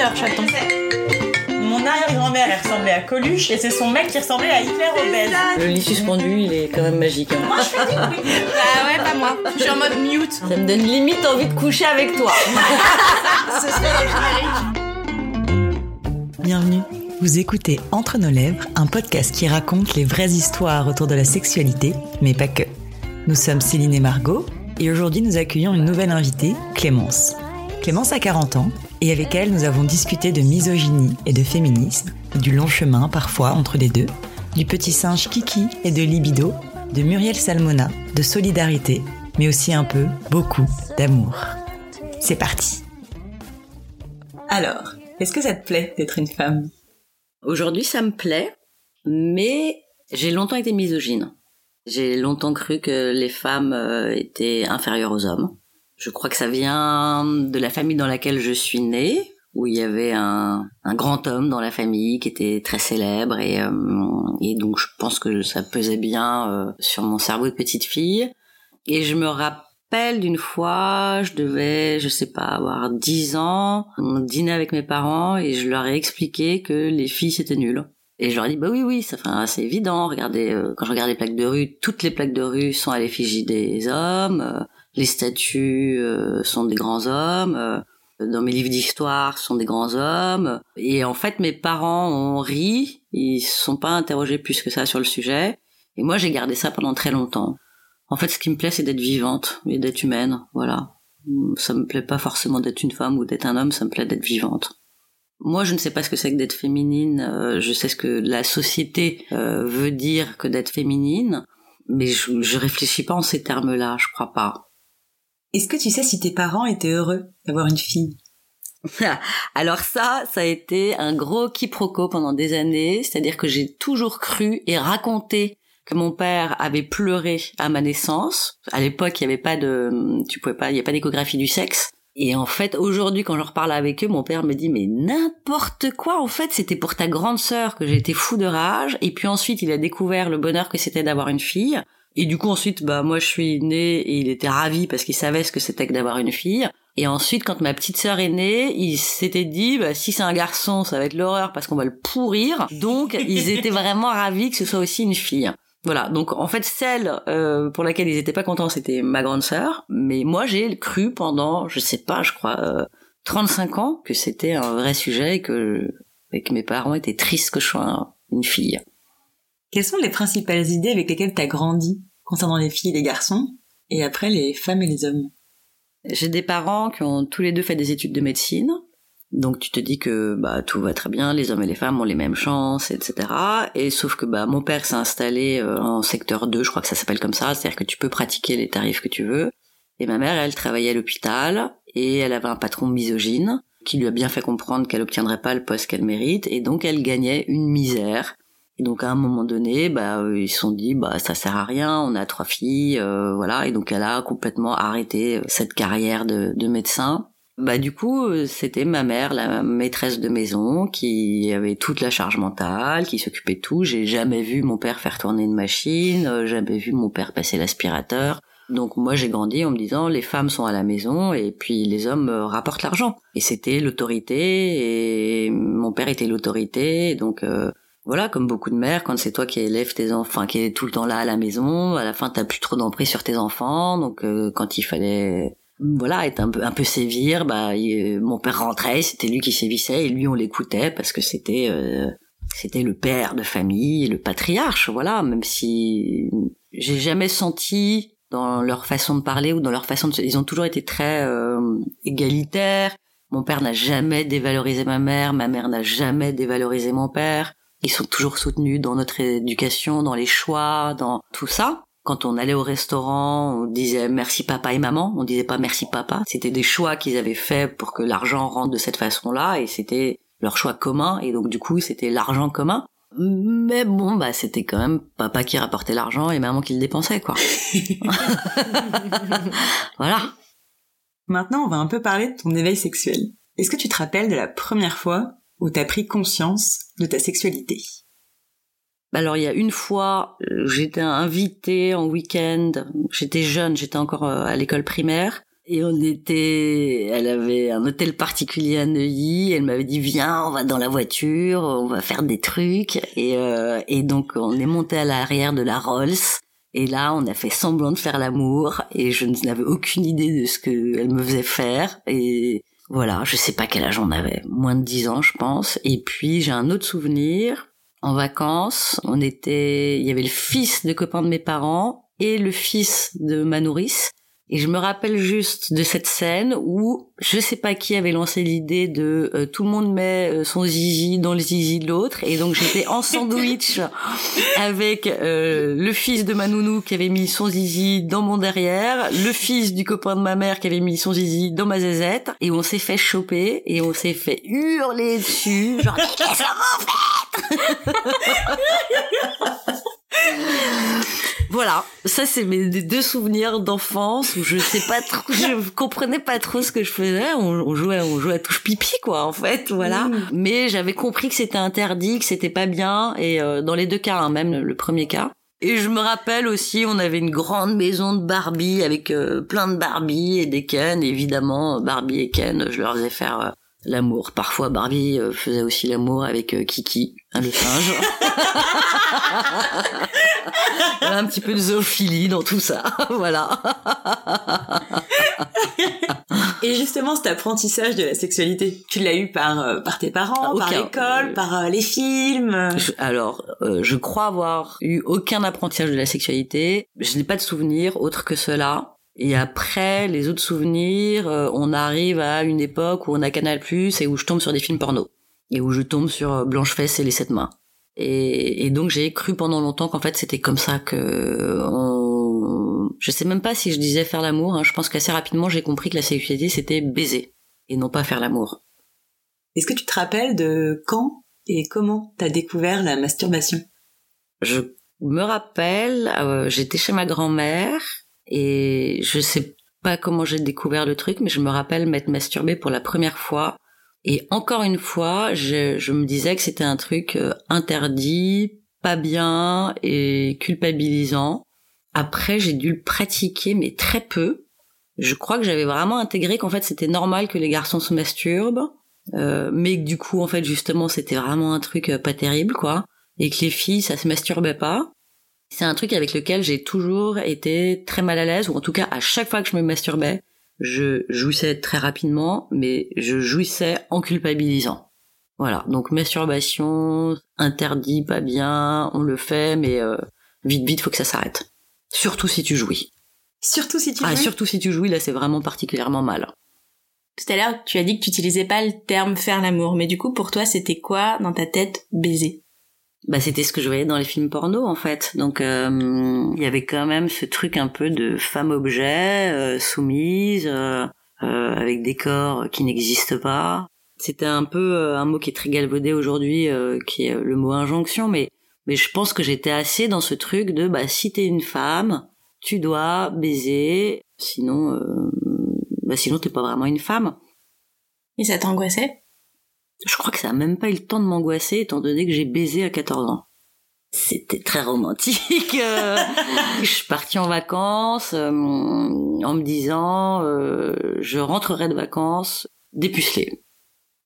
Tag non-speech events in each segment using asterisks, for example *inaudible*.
auditeur, chaton. Mon arrière-grand-mère, elle ressemblait à Coluche et c'est son mec qui ressemblait à Hitler obèse. Le lit suspendu, il est quand même magique. hein. Moi, je fais du bruit. *laughs* Bah ouais, pas moi. Je suis en mode mute. Ça me donne limite envie de coucher avec toi. *laughs* Ce serait le. Bienvenue. Vous écoutez Entre nos lèvres, un podcast qui raconte les vraies histoires autour de la sexualité, mais pas que. Nous sommes Céline et Margot, et aujourd'hui nous accueillons une nouvelle invitée, Clémence. Clémence a 40 ans, et avec elle nous avons discuté de misogynie et de féminisme, du long chemin parfois entre les deux, du petit singe Kiki et de libido, de Muriel Salmona, de solidarité, mais aussi un peu, beaucoup, d'amour. C'est parti. Alors, est-ce que ça te plaît d'être une femme? Aujourd'hui, ça me plaît, mais j'ai longtemps été misogyne. J'ai longtemps cru que les femmes euh, étaient inférieures aux hommes. Je crois que ça vient de la famille dans laquelle je suis née, où il y avait un, grand homme dans la famille qui était très célèbre et, euh, donc je pense que ça pesait bien euh, sur mon cerveau de petite fille. Et je me rappelle d'une fois, je devais, je sais pas, avoir 10 ans, on dînait avec mes parents et je leur ai expliqué que les filles c'était nul. Et je leur ai dit, bah oui, oui, ça, c'est évident. Regardez, euh, quand je regarde les plaques de rue, toutes les plaques de rue sont à l'effigie des hommes. Les statues euh, sont des grands hommes. euh, dans mes livres d'histoire, sont des grands hommes. Et en fait, mes parents ont ri. Ils se sont pas interrogés plus que ça sur le sujet. Et moi, j'ai gardé ça pendant très longtemps. En fait, ce qui me plaît, c'est d'être vivante et d'être humaine. Voilà. Ça me plaît pas forcément d'être une femme ou d'être un homme. Ça me plaît d'être vivante. Moi, je ne sais pas ce que c'est que d'être féminine. euh, je sais ce que la société veut dire que d'être féminine, mais je, je réfléchis pas en ces termes-là. Je crois pas. Est-ce que tu sais si tes parents étaient heureux d'avoir une fille? *laughs* Alors ça, ça a été un gros quiproquo pendant des années. C'est-à-dire que j'ai toujours cru et raconté que mon père avait pleuré à ma naissance. À l'époque, il n'y avait pas de, tu pouvais pas, il n'y a pas d'échographie du sexe. Et en fait, aujourd'hui, quand je reparle avec eux, mon père me dit, mais n'importe quoi, en fait, c'était pour ta grande sœur que j'étais fou de rage. Et puis ensuite, il a découvert le bonheur que c'était d'avoir une fille. Et du coup, ensuite, bah, moi, je suis née et il était ravi parce qu'il savait ce que c'était que d'avoir une fille. Et ensuite, quand ma petite sœur est née, ils s'étaient dit, bah, si c'est un garçon, ça va être l'horreur parce qu'on va le pourrir. Donc, *laughs* ils étaient vraiment ravis que ce soit aussi une fille. Voilà, donc en fait celle euh, pour laquelle ils étaient pas contents c'était ma grande sœur, mais moi j'ai cru pendant je sais pas, je crois euh, 35 ans que c'était un vrai sujet et que, et que mes parents étaient tristes que je sois un- une fille. Quelles sont les principales idées avec lesquelles tu as grandi concernant les filles et les garçons, et après les femmes et les hommes? J'ai des parents qui ont tous les deux fait des études de médecine. Donc tu te dis que bah tout va très bien, les hommes et les femmes ont les mêmes chances, etc. Et sauf que bah mon père s'est installé euh, en secteur 2, je crois que ça s'appelle comme ça, c'est-à-dire que tu peux pratiquer les tarifs que tu veux. Et ma mère, elle travaillait à l'hôpital et elle avait un patron misogyne qui lui a bien fait comprendre qu'elle obtiendrait pas le poste qu'elle mérite et donc elle gagnait une misère. Et donc à un moment donné, bah euh, ils se sont dit bah ça sert à rien, on a trois filles, euh, voilà. Et donc elle a complètement arrêté euh, cette carrière de, de médecin. Bah du coup, euh, c'était ma mère, la maîtresse de maison, qui avait toute la charge mentale, qui s'occupait de tout. J'ai jamais vu mon père faire tourner une machine, jamais vu mon père passer l'aspirateur. Donc moi j'ai grandi en me disant les femmes sont à la maison et puis les hommes rapportent l'argent. Et c'était l'autorité et mon père était l'autorité. Donc euh, voilà, comme beaucoup de mères, quand c'est toi qui élèves tes enfants, qui est tout le temps là à la maison, à la fin t'as plus trop d'emprise sur tes enfants. Donc euh, quand il fallait voilà être un peu un peu sévir, bah il- mon père rentrait, c'était lui qui sévissait et lui on l'écoutait parce que c'était euh, c'était le père de famille, le patriarche, voilà. Même si j'ai jamais senti dans leur façon de parler ou dans leur façon de, ils ont toujours été très euh, égalitaires. Mon père n'a jamais dévalorisé ma mère, ma mère n'a jamais dévalorisé mon père. Ils sont toujours soutenus dans notre éducation, dans les choix, dans tout ça. Quand on allait au restaurant, on disait merci papa et maman, on disait pas merci papa. C'était des choix qu'ils avaient faits pour que l'argent rentre de cette façon-là et c'était leur choix commun et donc du coup c'était l'argent commun. Mais bon, bah c'était quand même papa qui rapportait l'argent et maman qui le dépensait quoi. *laughs* voilà. Maintenant, on va un peu parler de ton éveil sexuel. Est-ce que tu te rappelles de la première fois où t'as pris conscience de ta sexualité Alors il y a une fois, euh, j'étais invitée en week-end, j'étais jeune, j'étais encore euh, à l'école primaire, Et on était, elle avait un hôtel particulier à Neuilly. Elle m'avait dit viens, on va dans la voiture, on va faire des trucs. Et, euh, et donc on est monté à l'arrière de la Rolls. Et là, on a fait semblant de faire l'amour. Et je n'avais aucune idée de ce qu'elle me faisait faire. Et voilà, je sais pas quel âge on avait, moins de 10 ans, je pense. Et puis j'ai un autre souvenir. En vacances, on était, il y avait le fils de copain de mes parents et le fils de ma nourrice. Et je me rappelle juste de cette scène où je sais pas qui avait lancé l'idée de euh, tout le monde met euh, son zizi dans le zizi de l'autre. Et donc j'étais en *laughs* sandwich avec euh, le fils de ma nounou qui avait mis son zizi dans mon derrière, le fils du copain de ma mère qui avait mis son zizi dans ma zézette. Et on s'est fait choper et on s'est fait hurler dessus genre *laughs* qu'est-ce que vous faites? *laughs* voilà, ça c'est mes deux souvenirs d'enfance où je sais pas trop, je *laughs* comprenais pas trop ce que je faisais. On, jouait, on jouait à touche pipi quoi, en fait, voilà. Mm. Mais j'avais compris que c'était interdit, que c'était pas bien, et euh, dans les deux cas, hein, même le premier cas. Et je me rappelle aussi, on avait une grande maison de Barbie avec euh, plein de Barbie et des Ken. Évidemment, Barbie et Ken, je leur faisais faire euh, l'amour. Parfois, Barbie euh, faisait aussi l'amour avec euh, Kiki, hein, le singe. *laughs* Un petit peu de zoophilie dans tout ça, *laughs* voilà. *laughs* Et justement, cet apprentissage de la sexualité, tu l'as eu par euh, par tes parents, par Aucun. l'école, par euh, les films? Je- alors, euh, je crois avoir eu aucun apprentissage de la sexualité. Je n'ai pas de souvenirs autres que cela. Et après, les autres souvenirs, euh, on arrive à une époque où on a Canal+, et où je tombe sur des films porno. Et où je tombe sur euh, Blanche-Fesse et les sept mains. Et, et donc j'ai cru pendant longtemps qu'en fait c'était comme ça que on... je sais même pas si je disais faire l'amour hein. je pense qu'assez rapidement j'ai compris que la sexualité c'était baiser et non pas faire l'amour Est-ce que tu te rappelles de quand et comment t'as découvert la masturbation? Je me rappelle, euh, j'étais chez ma grand-mère et je sais pas comment j'ai découvert le truc, mais je me rappelle m'être masturbée pour la première fois. Et encore une fois, je, je me disais que c'était un truc euh, interdit, pas bien et culpabilisant. Après, j'ai dû le pratiquer, mais très peu. Je crois que j'avais vraiment intégré qu'en fait c'était normal que les garçons se masturbent, euh, mais que du coup en fait justement c'était vraiment un truc euh, pas terrible quoi et que les filles, ça se masturbait pas. C'est un truc avec lequel j'ai toujours été très mal à l'aise, ou en tout cas à chaque fois que je me masturbais, je jouissais très rapidement, mais je jouissais en culpabilisant. Voilà, donc masturbation, interdit, pas bien, on le fait, mais euh, vite vite, faut que ça s'arrête. Surtout si tu jouis. Surtout si tu Ah, jouis. surtout si tu jouis, là c'est vraiment particulièrement mal. Tout à l'heure, tu as dit que tu utilisais pas le terme faire l'amour, mais du coup, pour toi, c'était quoi dans ta tête baiser Bah c'était ce que je voyais dans les films porno en fait. Donc euh, il y avait quand même ce truc un peu de femme objet euh, soumise euh, euh, avec des corps qui n'existent pas. C'était un peu euh, un mot qui est très galvaudé aujourd'hui, qui est le mot injonction, mais mais je pense que j'étais assez dans ce truc de bah si t'es une femme, tu dois baiser, sinon bah sinon t'es pas vraiment une femme. Et ça t'angoissait? Je crois que ça a même pas eu le temps de m'angoisser étant donné que j'ai baisé à 14 ans. C'était très romantique. euh. *laughs* je suis partie en vacances euh, en me disant euh, je rentrerai de vacances dépucelée.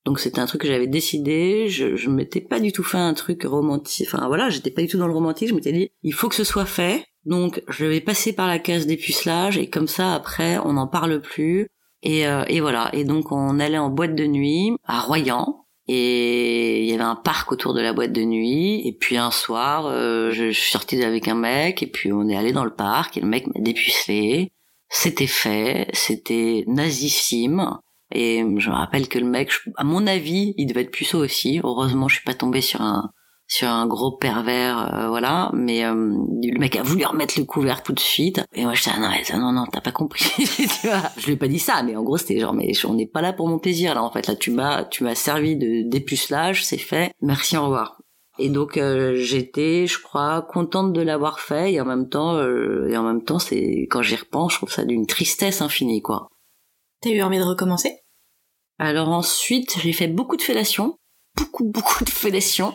Donc c'était un truc que j'avais décidé, je, je m'étais pas du tout fait un truc romantique, enfin voilà, j'étais pas du tout dans le romantique, je m'étais dit il faut que ce soit fait, donc je vais passer par la case dépucelage et comme ça après on n'en parle plus. Et, euh, et voilà, et donc on allait en boîte de nuit à Royan, et il y avait un parc autour de la boîte de nuit. Et puis un soir euh, je, suis sortie avec un mec. Et puis on est allé dans le parc. Et le mec m'a dépucelé. C'était fait. C'était nazissime. Et je me rappelle que le mec à mon avis il devait être puceau aussi. Heureusement je suis pas tombée sur un sur un gros pervers euh, voilà. Mais euh, le mec a voulu remettre le couvert tout de suite. Et moi je ah non ça, non non t'as pas compris. *laughs* Tu vois. Je lui ai pas dit ça mais en gros c'était genre mais on n'est pas là pour mon plaisir là en fait. Là tu m'as tu m'as servi de dépucelage c'est fait. Merci au revoir. Et donc euh, j'étais je crois contente de l'avoir fait. Et en même temps euh, et en même temps c'est quand j'y repense je trouve ça d'une tristesse infinie quoi. T'as eu envie de recommencer? Alors ensuite, j'ai fait beaucoup de fellations, beaucoup beaucoup de fellations.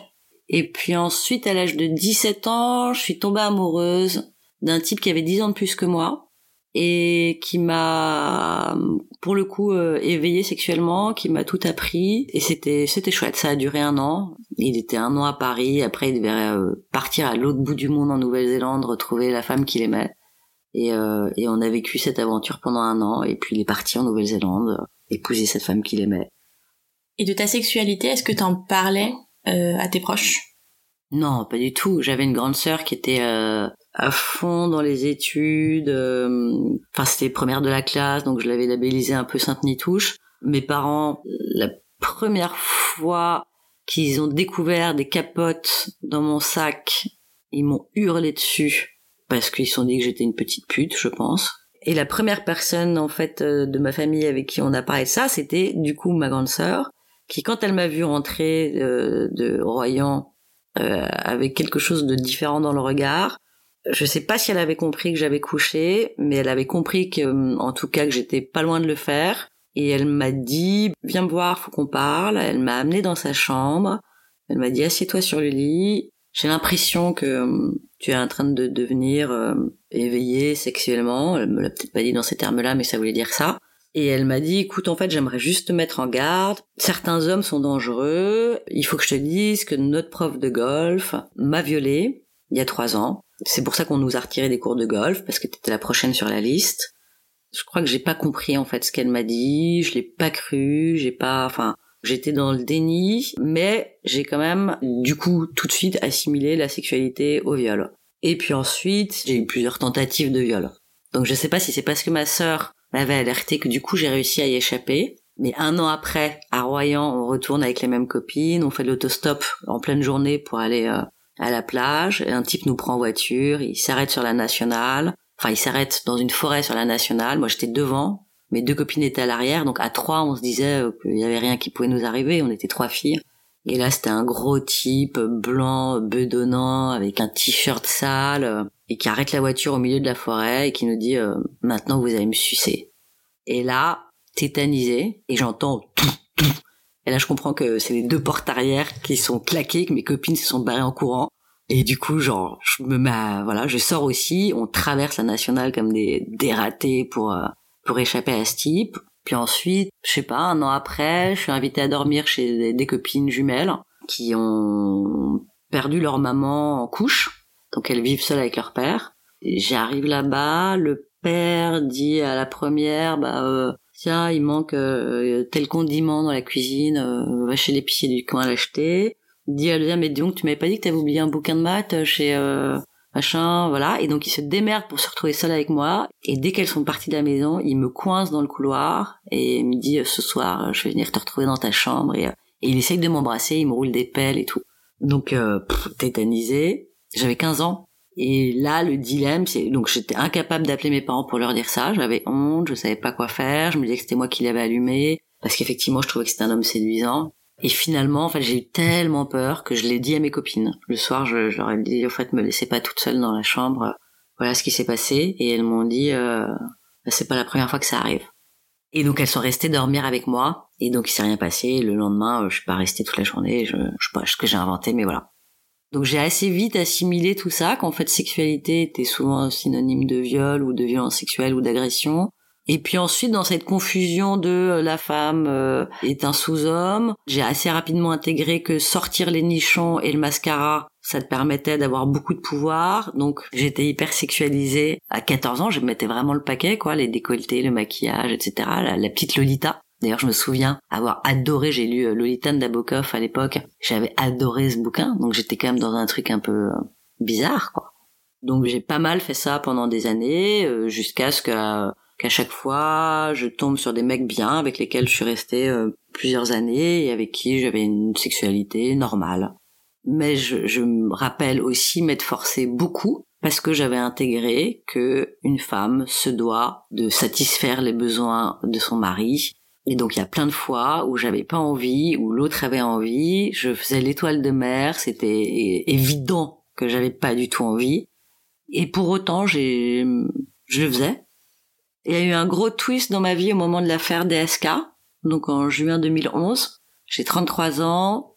Et puis ensuite, à l'âge de 17 ans, je suis tombée amoureuse d'un type qui avait 10 ans de plus que moi. et qui m'a pour le coup euh, éveillé sexuellement, qui m'a tout appris et c'était c'était chouette. Ça a duré un an. Il était un an à Paris. Après, il devait euh, partir à l'autre bout du monde en Nouvelle-Zélande, retrouver la femme qu'il aimait. Et, euh, et on a vécu cette aventure pendant un an. Et puis il est parti en Nouvelle-Zélande, épouser cette femme qu'il aimait. Et de ta sexualité, est-ce que t'en parlais? À tes proches? Non, pas du tout. J'avais une grande sœur qui était à fond dans les études. Euh, enfin, c'était première de la classe, donc je l'avais labellisé un peu Sainte Nitouche. Mes parents, la première fois qu'ils ont découvert des capotes dans mon sac, ils m'ont hurlé dessus parce qu'ils se sont dit que j'étais une petite pute, je pense. Et la première personne en fait euh, de ma famille avec qui on a parlé de ça, c'était du coup ma grande sœur, qui quand elle m'a vu rentrer euh, de Royan euh, avec quelque chose de différent dans le regard, je sais pas si elle avait compris que j'avais couché, mais elle avait compris que, euh, en tout cas, que j'étais pas loin de le faire. Et elle m'a dit, viens me voir, faut qu'on parle. Elle m'a amené dans sa chambre. Elle m'a dit, assieds-toi sur le lit. J'ai l'impression que tu es en train de devenir euh, éveillé sexuellement. Elle me l'a peut-être pas dit dans ces termes-là, mais ça voulait dire ça. Et elle m'a dit, écoute, en fait, j'aimerais juste te mettre en garde. Certains hommes sont dangereux. Il faut que je te dise que notre prof de golf m'a violée il y a trois ans. C'est pour ça qu'on nous a retiré des cours de golf, parce que t'étais la prochaine sur la liste. Je crois que j'ai pas compris, en fait, ce qu'elle m'a dit, je l'ai pas cru, j'ai pas, enfin, j'étais dans le déni, mais j'ai quand même, du coup, tout de suite assimilé la sexualité au viol. Et puis ensuite, j'ai eu plusieurs tentatives de viol. Donc je sais pas si c'est parce que ma sœur m'avait alerté que du coup j'ai réussi à y échapper. Mais un an après, à Royan, on retourne avec les mêmes copines, on fait de l'autostop en pleine journée pour aller euh, à la plage, et un type nous prend en voiture, il s'arrête sur la nationale, enfin il s'arrête dans une forêt sur la nationale, moi j'étais devant, mes deux copines étaient à l'arrière, donc à trois on se disait qu'il y avait rien qui pouvait nous arriver, on était trois filles. Et là c'était un gros type blanc, bedonnant, avec un t-shirt sale, et qui arrête la voiture au milieu de la forêt et qui nous dit euh, maintenant vous allez me sucer. Et là, tétanisé, et j'entends tout, tout, et là, je comprends que c'est les deux portes arrière qui sont claquées, que mes copines se sont barrées en courant. Et du coup, genre, je me mets, voilà, je sors aussi. On traverse la nationale comme des dératés pour euh, pour échapper à ce type. Puis ensuite, je sais pas, un an après, je suis invitée à dormir chez des, copines jumelles qui ont perdu leur maman en couche, donc elles vivent seules avec leur père. J'arrive là-bas, le père dit à la première, bah euh, tiens, il manque euh, tel condiment dans la cuisine, euh, va chez l'épicier du coin l'acheter. Dit à la deuxième, mais donc tu m'avais pas dit que t'avais oublié un bouquin de maths chez euh, machin, voilà. Et donc il se démerde pour se retrouver seul avec moi. Et dès qu'elles sont parties de la maison, il me coince dans le couloir et me dit ce soir, je vais venir te retrouver dans ta chambre. Et, il essaye de m'embrasser, il me roule des pelles et tout. Donc tétanisé. J'avais 15 ans. Et là, le dilemme, c'est donc j'étais incapable d'appeler mes parents pour leur dire ça. J'avais honte, je savais pas quoi faire. Je me disais que c'était moi qui l'avais allumé parce qu'effectivement, je trouvais que c'était un homme séduisant. Et finalement, en fait, j'ai eu tellement peur que je l'ai dit à mes copines. Le soir, je, leur ai dit, au fait, me laissez pas toute seule dans la chambre. Voilà ce qui s'est passé. Et elles m'ont dit, euh, c'est pas la première fois que ça arrive. Et donc elles sont restées dormir avec moi. Et donc il s'est rien passé. Le lendemain, je suis pas restée toute la journée. Je, je sais pas ce que j'ai inventé, mais voilà. Donc j'ai assez vite assimilé tout ça, qu'en fait sexualité était souvent synonyme de viol ou de violence sexuelle ou d'agression. Et puis ensuite, dans cette confusion de euh, la femme euh, est un sous-homme, j'ai assez rapidement intégré que sortir les nichons et le mascara, ça te permettait d'avoir beaucoup de pouvoir. Donc j'étais hyper sexualisée. À 14 ans, je mettais vraiment le paquet, quoi, les décolletés, le maquillage, etc. la petite Lolita. D'ailleurs, je me souviens avoir adoré, j'ai lu euh, Lolita Nabokov à l'époque, j'avais adoré ce bouquin, donc j'étais quand même dans un truc un peu euh, bizarre, quoi. Donc j'ai pas mal fait ça pendant des années, euh, jusqu'à ce qu'à chaque fois, je tombe sur des mecs bien avec lesquels je suis restée plusieurs années et avec qui j'avais une sexualité normale. Mais je, je me rappelle aussi m'être forcée beaucoup parce que j'avais intégré que une femme se doit de satisfaire les besoins de son mari et donc il y a plein de fois où j'avais pas envie, où l'autre avait envie, je faisais l'étoile de mer, c'était évident que j'avais pas du tout envie. Et pour autant, j'ai, je le faisais. Il y a eu un gros twist dans ma vie au moment de l'affaire DSK, donc en juin 2011. J'ai 33 ans.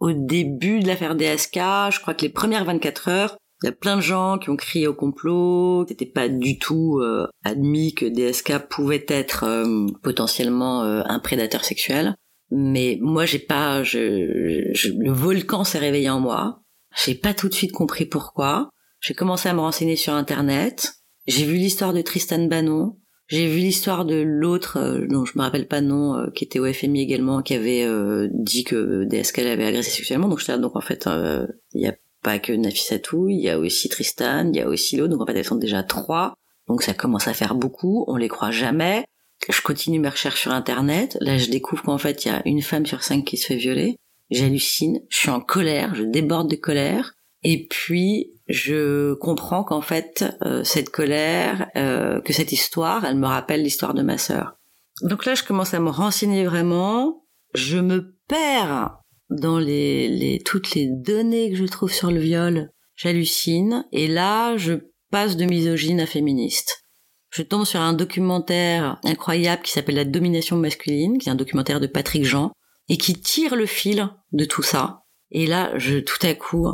Au début de l'affaire DSK, je crois que les premières 24 heures, Il y a plein de gens qui ont crié au complot. C'était pas du tout euh, admis que DSK pouvait être euh, potentiellement euh, un prédateur sexuel. Mais moi, j'ai pas, je, je- le volcan s'est réveillé en moi. J'ai pas tout de suite compris pourquoi. J'ai commencé à me renseigner sur Internet. J'ai vu l'histoire de Tristan Bannon. J'ai vu l'histoire de l'autre, euh, dont je me rappelle pas le nom, euh, qui était au FMI également, qui avait euh, dit que DSK l'avait agressé sexuellement. Donc donc en fait, euh, il y a pas que Nafissatou, il y a aussi Tristan, il y a aussi l'autre. Donc en fait, elles sont déjà trois. Donc ça commence à faire beaucoup. On les croit jamais. Je continue mes recherches sur Internet. Là, je découvre qu'en fait, il y a une femme sur cinq qui se fait violer. J'hallucine. Je suis en colère. Je déborde de colère. Et puis, je comprends qu'en fait, euh, cette colère, euh, que cette histoire, elle me rappelle l'histoire de ma sœur. Donc là, je commence à me renseigner vraiment. Je me perds dans les, les toutes les données que je trouve sur le viol. J'hallucine. Et là, je passe de misogyne à féministe. Je tombe sur un documentaire incroyable qui s'appelle La domination masculine, qui est un documentaire de Patrick Jean, et qui tire le fil de tout ça. Et là, je tout à coup,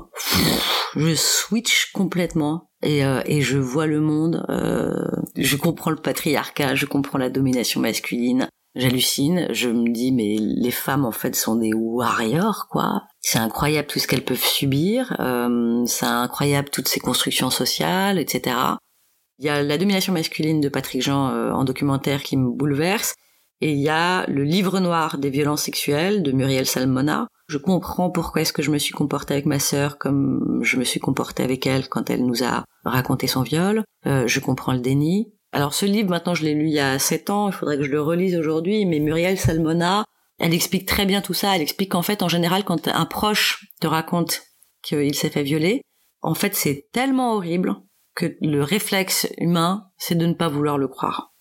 je switch complètement et, euh, et je vois le monde. euh, je comprends le patriarcat, je comprends la domination masculine. J'hallucine. Je me dis mais les femmes en fait sont des warriors quoi. C'est incroyable tout ce qu'elles peuvent subir. Euh, c'est incroyable toutes ces constructions sociales, etc. Il y a la domination masculine de Patrick Jean euh, en documentaire qui me bouleverse. Et il y a le livre noir des violences sexuelles de Muriel Salmona. Je comprends pourquoi est-ce que je me suis comportée avec ma sœur comme je me suis comportée avec elle quand elle nous a raconté son viol. Euh, je comprends le déni. Alors ce livre, maintenant je l'ai lu il y a sept ans, il faudrait que je le relise aujourd'hui, mais Muriel Salmona, elle explique très bien tout ça. Elle explique qu'en fait, en général, quand un proche te raconte qu'il s'est fait violer, en fait c'est tellement horrible que le réflexe humain, c'est de ne pas vouloir le croire.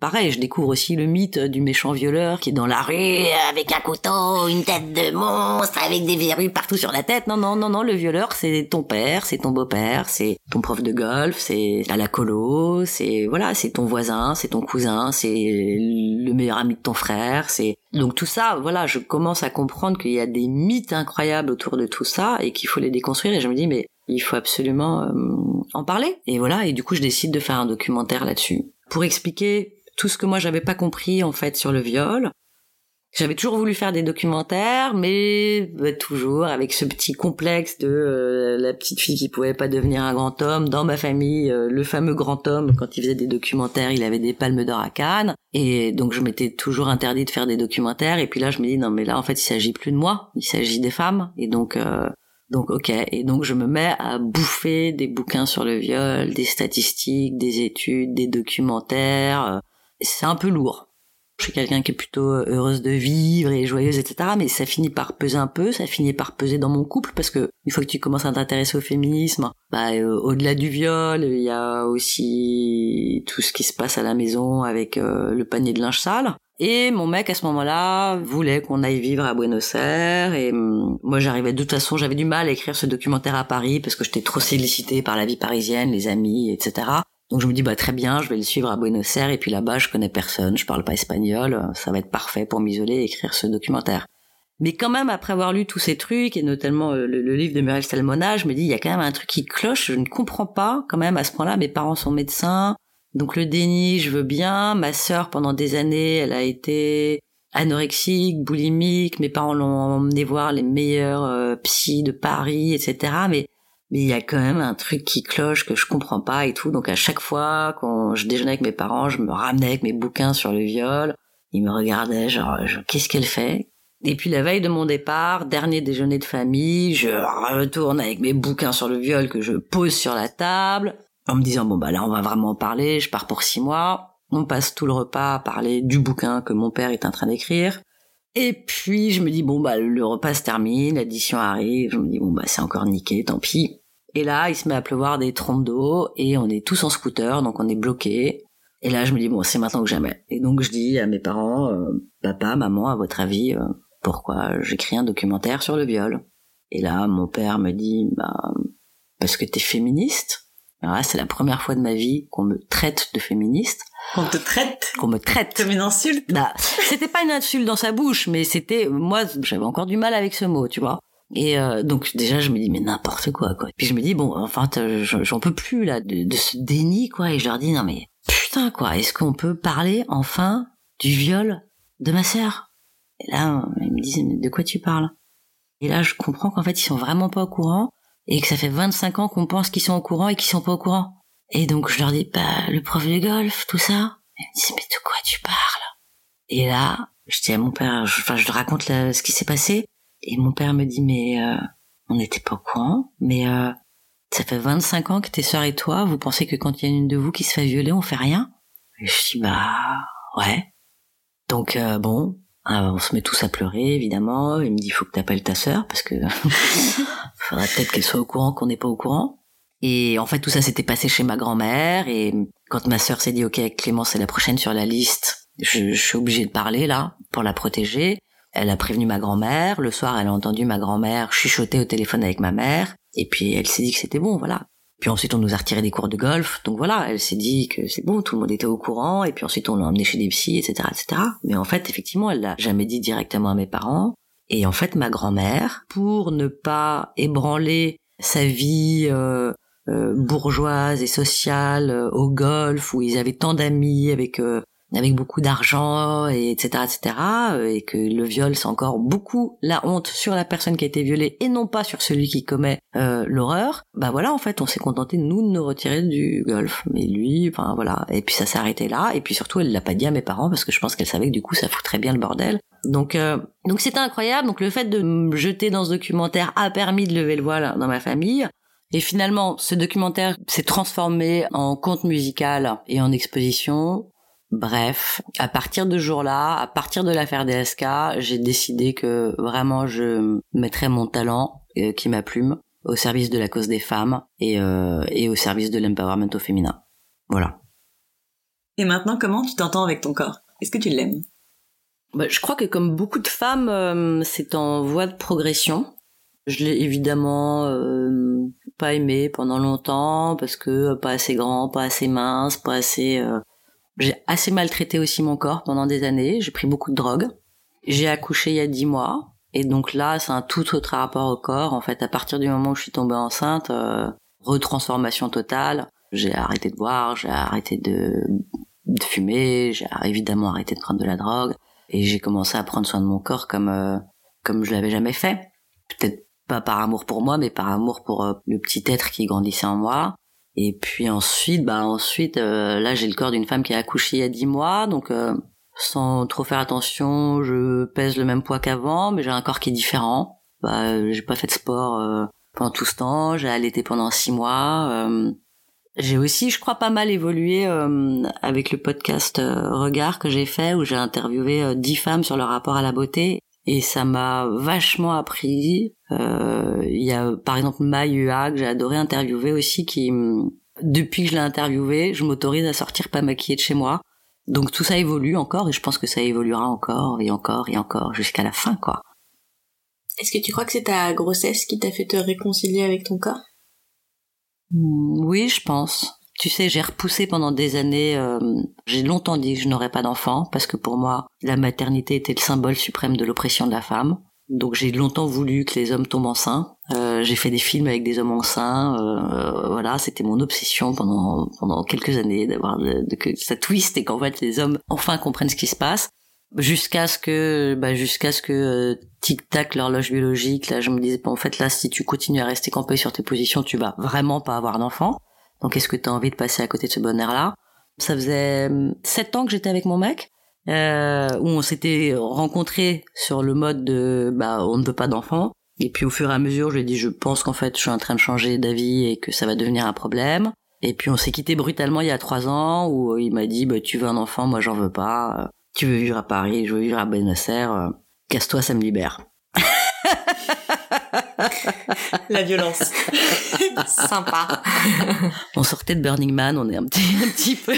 Pareil, je découvre aussi le mythe du méchant violeur qui est dans la rue avec un couteau, une tête de monstre, avec des verrues partout sur la tête. Non, non, non, non, le violeur, c'est ton père, c'est ton beau-père, c'est ton prof de golf, c'est à la colo, c'est, voilà, c'est ton voisin, c'est ton cousin, c'est le meilleur ami de ton frère, c'est... Donc tout ça, voilà, je commence à comprendre qu'il y a des mythes incroyables autour de tout ça et qu'il faut les déconstruire et je me dis, mais il faut absolument euh, en parler. Et voilà, et du coup, je décide de faire un documentaire là-dessus. Pour expliquer tout ce que moi j'avais pas compris en fait sur le viol. J'avais toujours voulu faire des documentaires, mais bah, toujours avec ce petit complexe de euh, la petite fille qui pouvait pas devenir un grand homme. Dans ma famille, euh, le fameux grand homme, quand il faisait des documentaires, il avait des palmes d'or à Cannes. Et donc je m'étais toujours interdit de faire des documentaires. Et puis là, je me dis non mais là en fait il s'agit plus de moi, il s'agit des femmes. Et donc euh, donc ok. Et donc je me mets à bouffer des bouquins sur le viol, des statistiques, des études, des documentaires. Euh, c'est un peu lourd. Je suis quelqu'un qui est plutôt heureuse de vivre et joyeuse, etc. Mais ça finit par peser un peu, ça finit par peser dans mon couple parce que une fois que tu commences à t'intéresser au féminisme, bah euh, au-delà du viol, il y a aussi tout ce qui se passe à la maison avec euh, le panier de linge sale. Et mon mec à ce moment-là voulait qu'on aille vivre à Buenos Aires et hum, moi j'arrivais de toute façon j'avais du mal à écrire ce documentaire à Paris parce que j'étais trop sollicitée par la vie parisienne, les amis, etc. Donc je me dis bah très bien, je vais le suivre à Buenos Aires et puis là-bas je connais personne, je parle pas espagnol, ça va être parfait pour m'isoler et écrire ce documentaire. Mais quand même après avoir lu tous ces trucs et notamment euh, le, livre de Muriel Salmona, je me dis il y a quand même un truc qui cloche, je ne comprends pas quand même à ce point-là. Mes parents sont médecins, donc le déni je veux bien. Ma sœur pendant des années elle a été anorexique, boulimique. Mes parents l'ont emmené voir les meilleurs euh, psys de Paris, etc. Mais mais il y a quand même un truc qui cloche que je comprends pas et tout. Donc à chaque fois quand je déjeunais avec mes parents, je me ramenais avec mes bouquins sur le viol. Ils me regardaient genre, qu'est-ce qu'elle fait? Et puis la veille de mon départ, dernier déjeuner de famille, je retourne avec mes bouquins sur le viol que je pose sur la table en me disant bon bah là on va vraiment en parler. Je pars pour six mois. On passe tout le repas à parler du bouquin que mon père est en train d'écrire. Et puis je me dis bon bah le repas se termine, l'addition arrive, je me dis bon bah c'est encore niqué, tant pis. Et là il se met à pleuvoir des trompes d'eau et on est tous en scooter donc on est bloqué. Et là je me dis bon c'est maintenant que jamais. Et donc je dis à mes parents euh, papa maman à votre avis euh, pourquoi j'écris un documentaire sur le viol? Et là mon père me dit bah parce que t'es féministe. Alors là c'est la première fois de ma vie qu'on me traite de féministe, On te traite qu'on me traite comme une insulte. bah, c'était pas une insulte dans sa bouche, mais c'était, moi, j'avais encore du mal avec ce mot, tu vois. Et euh, donc déjà je me dis mais n'importe quoi quoi. Puis je me dis bon enfin j'en peux plus là de, ce déni quoi et je leur dis non mais putain quoi est-ce qu'on peut parler enfin du viol de ma sœur? Et là ils me disent mais de quoi tu parles? Et là je comprends qu'en fait ils sont vraiment pas au courant et que ça fait 25 ans qu'on pense qu'ils sont au courant et qu'ils sont pas au courant. Et donc je leur dis bah le prof de golf tout ça? Ils me disent mais de quoi tu parles? Et là je dis à mon père enfin je raconte ce qui s'est passé et mon père me dit mais euh, on n'était pas au courant, mais euh, ça fait 25 ans que tes sœurs et toi, vous pensez que quand il y a une de vous qui se fait violer, on fait rien? Et je dis bah ouais. Donc euh, bon, euh, on se met tous à pleurer évidemment. Il me dit faut que t'appelles ta sœur parce que *laughs* faudrait peut-être qu'elle soit au courant qu'on n'est pas au courant. Et en fait tout ça s'était passé chez ma grand-mère et quand ma sœur s'est dit ok Clémence est la prochaine sur la liste, je suis obligée de parler là pour la protéger. Elle a prévenu ma grand-mère. Le soir, elle a entendu ma grand-mère chuchoter au téléphone avec ma mère. Et puis, elle s'est dit que c'était bon, voilà. Puis ensuite, on nous a retiré des cours de golf. Donc voilà, elle s'est dit que c'est bon, tout le monde était au courant. Et puis ensuite, on l'a emmené chez des psys, etc., etc. Mais en fait, effectivement, elle l'a jamais dit directement à mes parents. Et en fait, ma grand-mère, pour ne pas ébranler sa vie euh, euh, bourgeoise et sociale euh, au golf, où ils avaient tant d'amis avec euh, avec beaucoup d'argent et etc etc euh, et que le viol c'est encore beaucoup la honte sur la personne qui a été violée et non pas sur celui qui commet euh, l'horreur. Bah voilà en fait on s'est contenté nous de nous retirer du golf. Mais lui enfin voilà. Et puis ça s'est arrêté là. Et puis surtout elle l'a pas dit à mes parents parce que je pense qu'elle savait que du coup ça foutrait bien le bordel. Donc euh, donc c'était incroyable. Donc le fait de me jeter dans ce documentaire a permis de lever le voile dans ma famille. Et finalement, ce documentaire s'est transformé en conte musical et en exposition. Bref, à partir de ce jour-là, à partir de l'affaire DSK, j'ai décidé que vraiment je mettrais mon talent, euh, qui ma plume, au service de la cause des femmes et, euh, et au service de l'empowerment au féminin. Voilà. Et maintenant, comment tu t'entends avec ton corps? Est-ce que tu l'aimes? Bah, je crois que comme beaucoup de femmes, euh, c'est en voie de progression. Je l'ai évidemment euh, pas aimé pendant longtemps parce que pas assez grand, pas assez mince, pas assez. J'ai assez maltraité aussi mon corps pendant des années. J'ai pris beaucoup de drogue. J'ai accouché il y a dix mois et donc là c'est un tout autre rapport au corps. En fait, à partir du moment où je suis tombée enceinte, euh, retransformation totale. J'ai arrêté de boire, j'ai arrêté de, de fumer, j'ai évidemment arrêté de prendre de la drogue et j'ai commencé à prendre soin de mon corps comme euh, comme je l'avais jamais fait. Peut-être pas par amour pour moi, mais par amour pour euh, le petit être qui grandissait en moi. Et puis ensuite, bah ensuite, euh, là j'ai le corps d'une femme qui a accouché il y a dix mois, donc euh, sans trop faire attention, je pèse le même poids qu'avant, mais j'ai un corps qui est différent. Bah, euh, j'ai pas fait de sport euh, pendant tout ce temps, j'ai allaité pendant six mois. euh, j'ai aussi, je crois, pas mal évolué euh, avec le podcast Regard que j'ai fait, où j'ai interviewé euh, dix femmes sur leur rapport à la beauté, et ça m'a vachement appris. Euh, Il y a, par exemple, Mayua que j'ai adoré interviewer aussi, qui, hum, depuis que je l'ai interviewé, je m'autorise à sortir pas maquillée de chez moi. Donc tout ça évolue encore, et je pense que ça évoluera encore et encore et encore jusqu'à la fin, quoi. Est-ce que tu crois que c'est ta grossesse qui t'a fait te réconcilier avec ton corps? Hmm, Oui, je pense. Tu sais, j'ai repoussé pendant des années. euh, j'ai longtemps dit que je n'aurais pas d'enfant parce que pour moi, la maternité était le symbole suprême de l'oppression de la femme. Donc j'ai longtemps voulu que les hommes tombent enceints. Euh, j'ai fait des films avec des hommes enceints. euh, voilà, c'était mon obsession pendant pendant quelques années d'avoir que ça twist et qu'en fait les hommes enfin comprennent ce qui se passe. Jusqu'à ce que, bah, jusqu'à ce que euh, tic tac l'horloge biologique. Là, je me disais, bah, en fait, là, si tu continues à rester campé sur tes positions, tu vas vraiment pas avoir d'enfant. Donc, est-ce que tu as envie de passer à côté de ce bonheur-là? Ça faisait hum, sept ans que j'étais avec mon mec, euh, où on s'était rencontrés sur le mode de, bah, on ne veut pas d'enfant. Et puis, au fur et à mesure, je lui ai dit, je pense qu'en fait, je suis en train de changer d'avis et que ça va devenir un problème. Et puis, on s'est quitté brutalement il y a trois ans, où il m'a dit, bah, tu veux un enfant, moi, j'en veux pas. Tu veux vivre à Paris, je veux vivre à Buenos Aires. Casse-toi, ça me libère. *laughs* *laughs* La violence. *laughs* Sympa. *laughs* On sortait de Burning Man, on est un petit, un petit peu,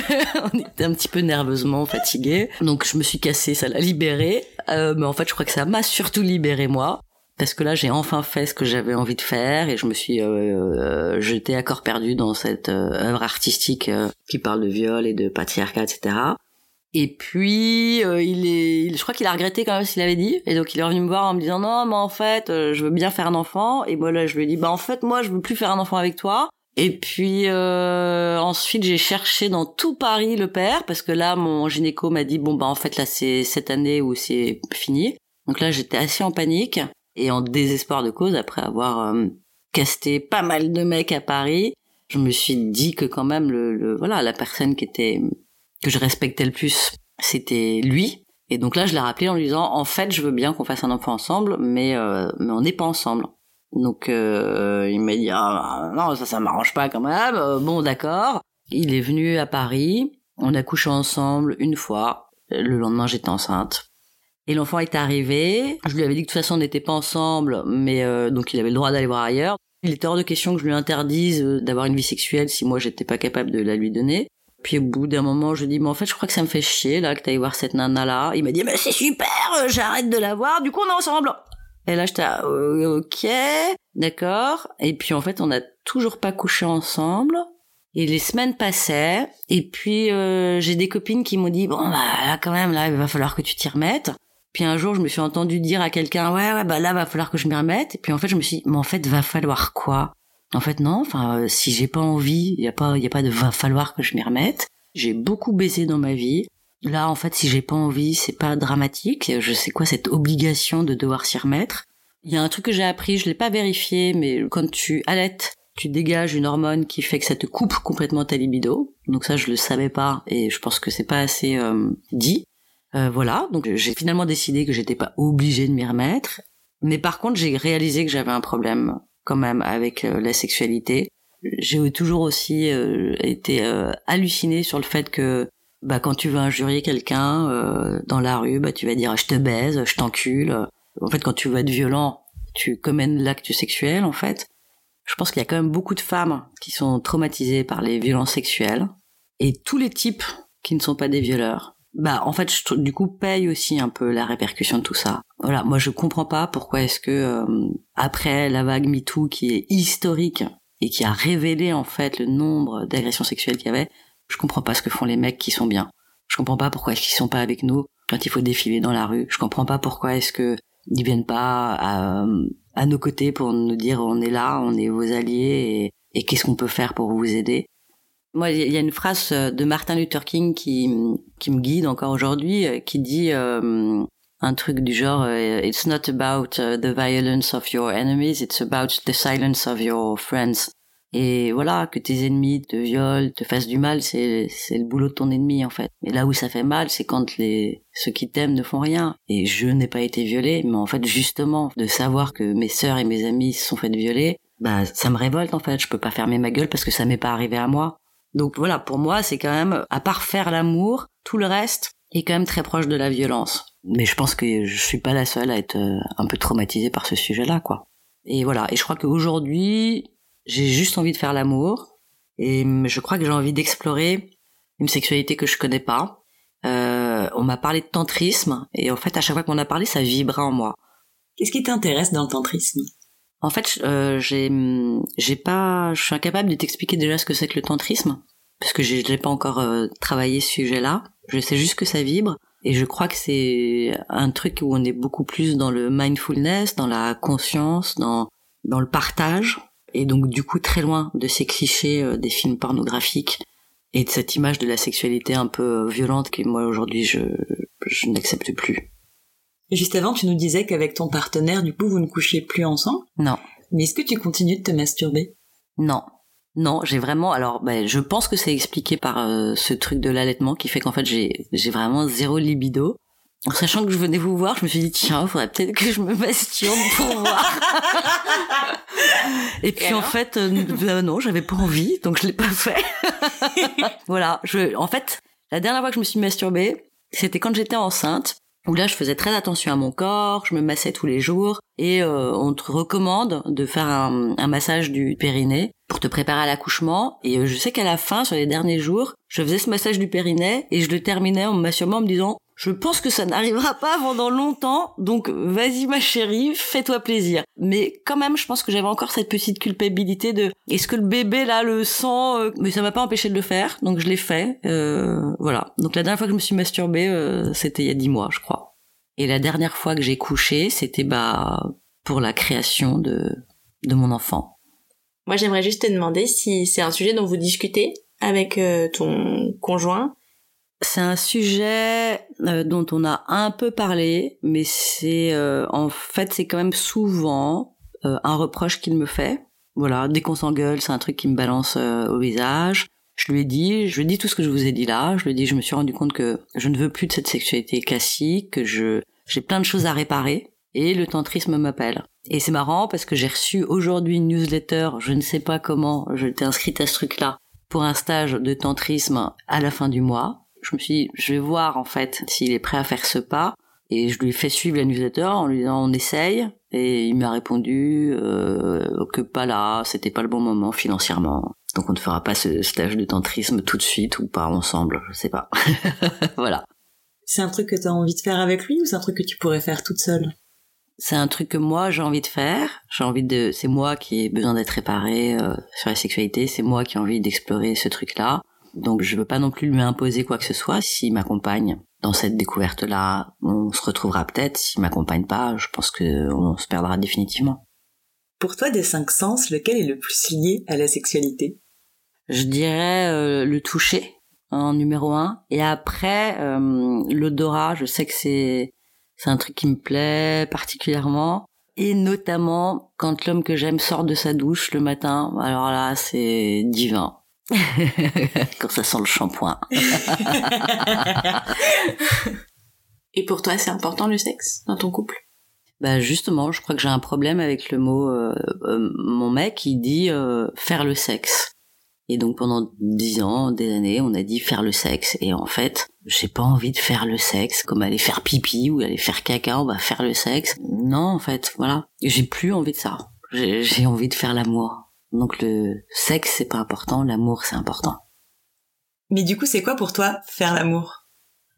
on était un petit peu nerveusement fatigué. Donc je me suis cassée, ça l'a libéré. Euh, mais en fait, je crois que ça m'a surtout libéré moi. Parce que là, j'ai enfin fait ce que j'avais envie de faire et je me suis euh, euh, jetée à corps perdu dans cette euh, œuvre artistique euh, qui parle de viol et de patriarcat, etc. Et puis euh, il est, je crois qu'il a regretté quand même ce qu'il avait dit, et donc il est revenu me voir en me disant non, mais en fait, euh, je veux bien faire un enfant. Et moi là, je lui ai dit bah en fait moi je veux plus faire un enfant avec toi. Et puis euh, ensuite j'ai cherché dans tout Paris le père parce que là mon gynéco m'a dit bon bah en fait là c'est cette année où c'est fini. Donc là j'étais assez en panique et en désespoir de cause après avoir euh, casté pas mal de mecs à Paris. Je me suis dit que quand même le, le voilà la personne qui était que je respectais le plus c'était lui. Et donc là je l'ai rappelé en lui disant en fait je veux bien qu'on fasse un enfant ensemble mais euh, on n'est pas ensemble. Donc euh, il m'a dit ah non ça ça m'arrange pas quand même. Euh, bon d'accord. Il est venu à Paris. On a couché ensemble une fois. Le lendemain j'étais enceinte. Et l'enfant est arrivé. Je lui avais dit que de toute façon on n'était pas ensemble, mais donc il avait le droit d'aller voir ailleurs. Il était hors de question que je lui interdise d'avoir une vie sexuelle si moi j'étais pas capable de la lui donner. Puis au bout d'un moment, je lui dis mais en fait je crois que ça me fait chier là que t'ailles voir cette nana là. Il m'a dit mais c'est super, euh, j'arrête de la voir. Du coup on est ensemble. Et là, j'étais euh, ok, d'accord. Et puis en fait, on n'a toujours pas couché ensemble. Et les semaines passaient. Et puis euh, j'ai des copines qui m'ont dit bon bah là quand même là il va falloir que tu t'y remettes. Puis un jour, je me suis entendu dire à quelqu'un ouais ouais bah là va falloir que je m'y remette. Et puis en fait, je me suis dit mais en fait va falloir quoi? En fait non. Enfin euh, si j'ai pas envie, il y a pas y a pas de va falloir que je m'y remette. J'ai beaucoup baisé dans ma vie. Là, en fait, si j'ai pas envie, c'est pas dramatique. Je sais quoi cette obligation de devoir s'y remettre. Il y a un truc que j'ai appris, je l'ai pas vérifié, mais quand tu allaites, tu dégages une hormone qui fait que ça te coupe complètement ta libido. Donc ça, je le savais pas et je pense que c'est pas assez euh, dit. Euh, voilà, donc j'ai finalement décidé que j'étais pas obligée de m'y remettre. Mais par contre, j'ai réalisé que j'avais un problème quand même avec euh, la sexualité. J'ai toujours aussi euh, été euh, hallucinée sur le fait que bah quand tu veux injurier quelqu'un dans la rue, bah tu vas dire je te baise, je t'encule. En fait, quand tu veux être violent, tu commets l'acte sexuel en fait. Je pense qu'il y a quand même beaucoup de femmes qui sont traumatisées par les violences sexuelles et tous les types qui ne sont pas des violeurs. Bah en fait, je, du coup, paye aussi un peu la répercussion de tout ça. Voilà, moi je comprends pas pourquoi est-ce que euh, après la vague MeToo qui est historique et qui a révélé en fait le nombre d'agressions sexuelles qu'il y avait, je comprends pas ce que font les mecs qui sont bien. Je comprends pas pourquoi est-ce qu'ils sont pas avec nous quand il faut défiler dans la rue. Je comprends pas pourquoi est-ce que ils viennent pas à, à, nos côtés pour nous dire on est là, on est vos alliés et, et qu'est-ce qu'on peut faire pour vous aider. Moi, il y a une phrase de Martin Luther King qui, qui me guide encore aujourd'hui, qui dit euh, un truc du genre euh, It's not about uh, the violence of your enemies, it's about the silence of your friends. Et voilà, que tes ennemis te violent, te fassent du mal, c'est c'est le boulot de ton ennemi en fait. Et là où ça fait mal, c'est quand les ceux qui t'aiment ne font rien. Et je n'ai pas été violée, mais en fait justement de savoir que mes sœurs et mes amis se sont faites violer, bah ça me révolte en fait. Je peux pas fermer ma gueule parce que ça m'est pas arrivé à moi. Donc voilà, pour moi c'est quand même à part faire l'amour, tout le reste est quand même très proche de la violence. Mais je pense que je suis pas la seule à être euh, un peu traumatisée par ce sujet-là quoi. Et voilà, et je crois qu'aujourd'hui, j'ai juste envie de faire l'amour et je crois que j'ai envie d'explorer une sexualité que je connais pas. Euh, on m'a parlé de tantrisme et en fait à chaque fois qu'on a parlé ça vibrait en moi. Qu'est-ce qui t'intéresse dans le tantrisme? En fait euh, j'ai j'ai pas je suis incapable de t'expliquer déjà ce que c'est que le tantrisme parce que j'ai pas encore euh, travaillé ce sujet-là. Je sais juste que ça vibre et je crois que c'est un truc où on est beaucoup plus dans le mindfulness, dans la conscience, dans dans le partage et donc du coup très loin de ces clichés euh, des films pornographiques et de cette image de la sexualité un peu euh, violente que moi aujourd'hui je, je n'accepte plus. Juste avant, tu nous disais qu'avec ton partenaire, du coup, vous ne couchiez plus ensemble. Non. Mais est-ce que tu continues de te masturber? Non. Non, j'ai vraiment. Alors, ben, je pense que c'est expliqué par euh, ce truc de l'allaitement qui fait qu'en fait j'ai j'ai vraiment zéro libido. En sachant que je venais vous voir, je me suis dit tiens, faudrait peut-être que je me masturbe pour *laughs* voir. Et puis Et en fait, euh, euh, non, j'avais pas envie, donc je l'ai pas fait. *laughs* voilà, je, en fait, la dernière fois que je me suis masturbée, c'était quand j'étais enceinte, où là je faisais très attention à mon corps, je me massais tous les jours, et euh, on te recommande de faire un, un massage du périnée pour te préparer à l'accouchement. Et euh, je sais qu'à la fin, sur les derniers jours, je faisais ce massage du périnée et je le terminais en me en me disant je pense que ça n'arrivera pas dans longtemps, donc vas-y ma chérie, fais-toi plaisir. Mais quand même, je pense que j'avais encore cette petite culpabilité de est-ce que le bébé là le sent euh, Mais ça m'a pas empêché de le faire, donc je l'ai fait. Euh, voilà. Donc la dernière fois que je me suis masturbée, euh, c'était il y a dix mois, je crois. Et la dernière fois que j'ai couché, c'était bah pour la création de de mon enfant. Moi, j'aimerais juste te demander si c'est un sujet dont vous discutez avec ton conjoint c'est un sujet euh, dont on a un peu parlé, mais c'est euh, en fait c'est quand même souvent euh, un reproche qu'il me fait. Voilà, dès qu'on s'engueule, c'est un truc qui me balance au visage. Je lui ai dit, je lui ai dit tout ce que je vous ai dit là. Je lui ai dit, je me suis rendu compte que je ne veux plus de cette sexualité classique, que je j'ai plein de choses à réparer. Et le tantrisme m'appelle. Et c'est marrant parce que j'ai reçu aujourd'hui une newsletter, je ne sais pas comment, j'étais inscrite à ce truc-là, pour un stage de tantrisme à la fin du mois je me suis dit, je vais voir en fait s'il est prêt à faire ce pas. Et je lui ai fait suivre la newsletter en lui disant on essaye. Et il m'a répondu euh, que pas là, c'était pas le bon moment financièrement. Donc on ne fera pas ce stage de tantrisme tout de suite ou pas ensemble, je sais pas. *laughs* voilà. C'est un truc que tu as envie de faire avec lui ou c'est un truc que tu pourrais faire toute seule? C'est un truc que moi j'ai envie de faire. J'ai envie de, c'est moi qui ai besoin d'être réparé euh, sur la sexualité. C'est moi qui ai envie d'explorer ce truc-là. Donc je veux pas non plus lui imposer quoi que ce soit. S'il m'accompagne dans cette découverte-là, on se retrouvera peut-être. S'il m'accompagne pas, je pense que on se perdra définitivement. Pour toi, des cinq sens, lequel est le plus lié à la sexualité? Je dirais euh, le toucher en numéro un. Et après, euh, l'odorat, je sais que c'est c'est un truc qui me plaît particulièrement. Et notamment quand l'homme que j'aime sort de sa douche le matin. Alors là, c'est divin. *laughs* Quand ça sent le shampoing. *laughs* Et pour toi, c'est important le sexe dans ton couple? Bah justement, je crois que j'ai un problème avec le mot. Euh, euh, mon mec, il dit euh, faire le sexe. Et donc pendant dix ans, des années, on a dit faire le sexe. Et en fait, j'ai pas envie de faire le sexe, comme aller faire pipi ou aller faire caca, on va faire le sexe. Non, en fait, voilà. J'ai plus envie de ça. J'ai envie de faire l'amour. Donc le sexe c'est pas important, l'amour c'est important. Mais du coup c'est quoi pour toi faire l'amour?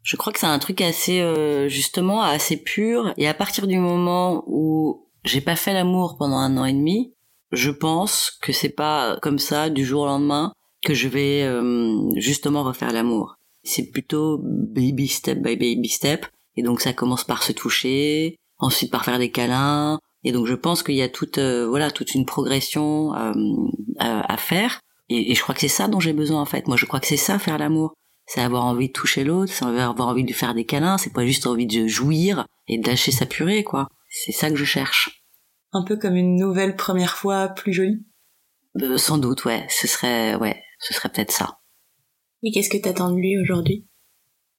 Je crois que c'est un truc assez euh, justement assez pur et à partir du moment où j'ai pas fait l'amour pendant un an et demi, je pense que c'est pas comme ça du jour au lendemain que je vais euh, justement refaire l'amour. C'est plutôt baby step by baby step et donc ça commence par se toucher, ensuite par faire des câlins, et donc je pense qu'il y a toute euh, voilà toute une progression euh, à, faire. Et, et, je crois que c'est ça dont j'ai besoin en fait. Moi je crois que c'est ça faire l'amour. C'est avoir envie de toucher l'autre, c'est avoir envie de faire des câlins, c'est pas juste envie de jouir et de lâcher sa purée quoi. C'est ça que je cherche. Un peu comme une nouvelle première fois plus jolie? Euh, sans doute ouais, ce serait ouais, ce serait peut-être ça. Et qu'est-ce que t'attends de lui aujourd'hui?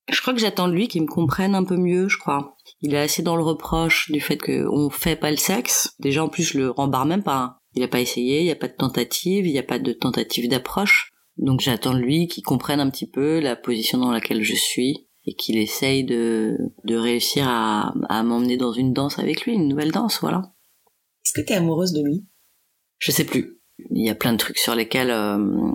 Je crois que j'attends de lui qu'il me comprenne un peu mieux, je crois il est assez dans le reproche du fait qu'on fait pas le sexe. Déjà, en plus, je le rembarre même pas. Il a pas essayé, il y a pas de tentative, il n'y a pas de tentative d'approche. Donc j'attends de lui qu'il comprenne un petit peu la position dans laquelle je suis et qu'il essaye de, de réussir à, à m'emmener dans une danse avec lui, une nouvelle danse, voilà. Est-ce que t'es amoureuse de lui? Je sais plus. Il y a plein de trucs sur lesquels euh,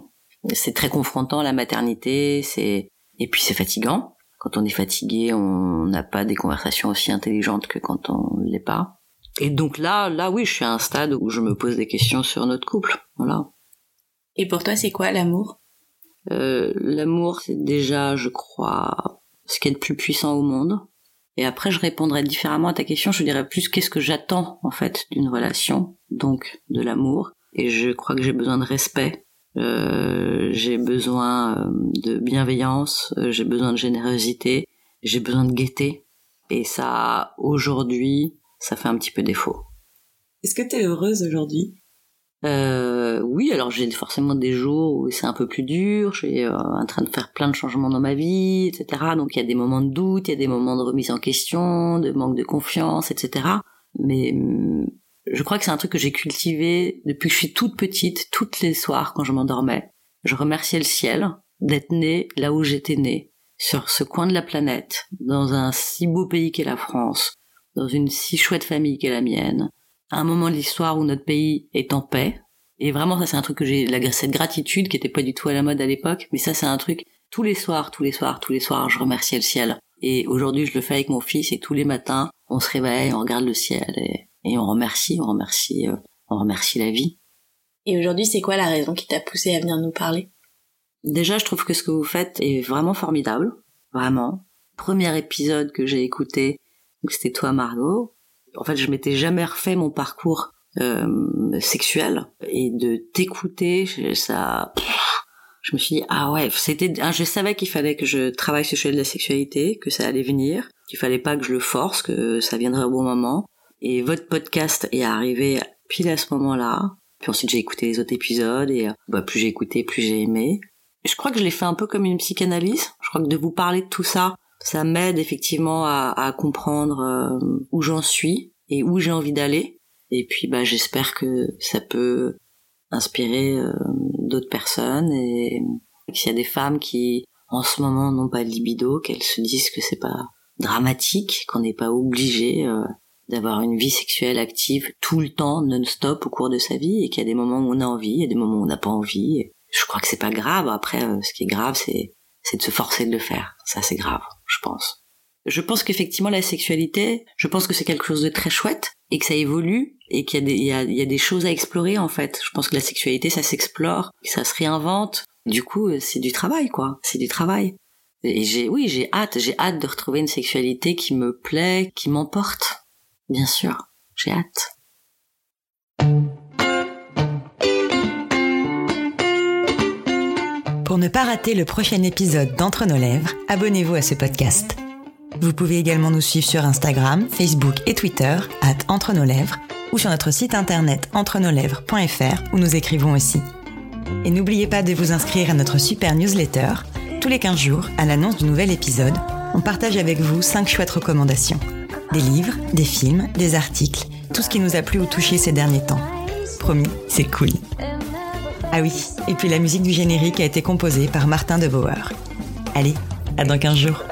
c'est très confrontant la maternité, c'est et puis c'est fatigant quand on est fatigué, on n'a pas des conversations aussi intelligentes que quand on l'est pas. Et donc là, là oui, je suis à un stade où je me pose des questions sur notre couple. Voilà. Et pour toi, c'est quoi l'amour? Euh, L'amour, c'est déjà, je crois, ce qui est le plus puissant au monde. Et après, je répondrai différemment à ta question. Je dirais plus qu'est-ce que j'attends en fait d'une relation, donc de l'amour. Et je crois que j'ai besoin de respect j'ai besoin euh, de bienveillance, euh, j'ai besoin de générosité, j'ai besoin de gaieté. Et ça, aujourd'hui, ça fait un petit peu défaut. Est-ce que tu es heureuse aujourd'hui? Euh, Oui, alors j'ai forcément des jours où c'est un peu plus dur, je suis en train de faire plein de changements dans ma vie, etc. Donc il y a des moments de doute, il y a des moments de remise en question, de manque de confiance, etc. Mais hum, je crois que c'est un truc que j'ai cultivé depuis que je suis toute petite, toutes les soirs quand je m'endormais. Je remerciais le ciel d'être né là où j'étais né, sur ce coin de la planète, dans un si beau pays qu'est la France, dans une si chouette famille qu'est la mienne, à un moment de l'histoire où notre pays est en paix. Et vraiment, ça c'est un truc que j'ai, cette gratitude qui était pas du tout à la mode à l'époque, mais ça c'est un truc, tous les soirs, tous les soirs, tous les soirs, je remerciais le ciel. Et aujourd'hui, je le fais avec mon fils et tous les matins, on se réveille, on regarde le ciel et, et on remercie, on remercie, euh, on remercie la vie. Et aujourd'hui, c'est quoi la raison qui t'a poussé à venir nous parler? Déjà, je trouve que ce que vous faites est vraiment formidable, vraiment. Premier épisode que j'ai écouté, c'était toi, Margot. En fait, je m'étais jamais refait mon parcours euh, sexuel et de t'écouter, ça, je me suis dit ah ouais, c'était, je savais qu'il fallait que je travaille sur le sujet de la sexualité, que ça allait venir, qu'il fallait pas que je le force, que ça viendrait au bon moment. Et votre podcast est arrivé pile à ce moment-là. Puis ensuite j'ai écouté les autres épisodes et bah, plus j'ai écouté, plus j'ai aimé. Je crois que je l'ai fait un peu comme une psychanalyse. Je crois que de vous parler de tout ça, ça m'aide effectivement à, à comprendre euh, où j'en suis et où j'ai envie d'aller. Et puis bah j'espère que ça peut inspirer euh, d'autres personnes et s'il y a des femmes qui en ce moment n'ont pas de libido, qu'elles se disent que c'est pas dramatique, qu'on n'est pas obligé euh, d'avoir une vie sexuelle active tout le temps, non-stop au cours de sa vie, et qu'il y a des moments où on a envie, et des moments où on n'a pas envie. Je crois que c'est pas grave. Après, euh, ce qui est grave, c'est de se forcer de le faire. Ça, c'est grave, je pense. Je pense qu'effectivement, la sexualité, je pense que c'est quelque chose de très chouette et que ça évolue et qu'il y a des, il y a, il y a des choses à explorer, en fait. Je pense que la sexualité, ça s'explore, ça se réinvente. Du coup, euh, c'est du travail, quoi. C'est du travail. Et j'ai, oui, j'ai hâte, j'ai hâte de retrouver une sexualité qui me plaît, qui m'emporte. Bien sûr. J'ai hâte. Pour ne pas rater le prochain épisode d'Entre nos lèvres, abonnez-vous à ce podcast. Vous pouvez également nous suivre sur Instagram, Facebook et Twitter, at Entre nos lèvres, ou sur notre site internet entrenoslèvres.fr où nous écrivons aussi. Et n'oubliez pas de vous inscrire à notre super newsletter. Tous les 15 jours, à l'annonce du nouvel épisode, on partage avec vous 5 chouettes recommandations. Des livres, des films, des articles, tout ce qui nous a plu ou touché ces derniers temps. Promis, c'est cool. Ah oui, et puis la musique du générique a été composée par Martin de Bauer. Allez, à dans 15 jours.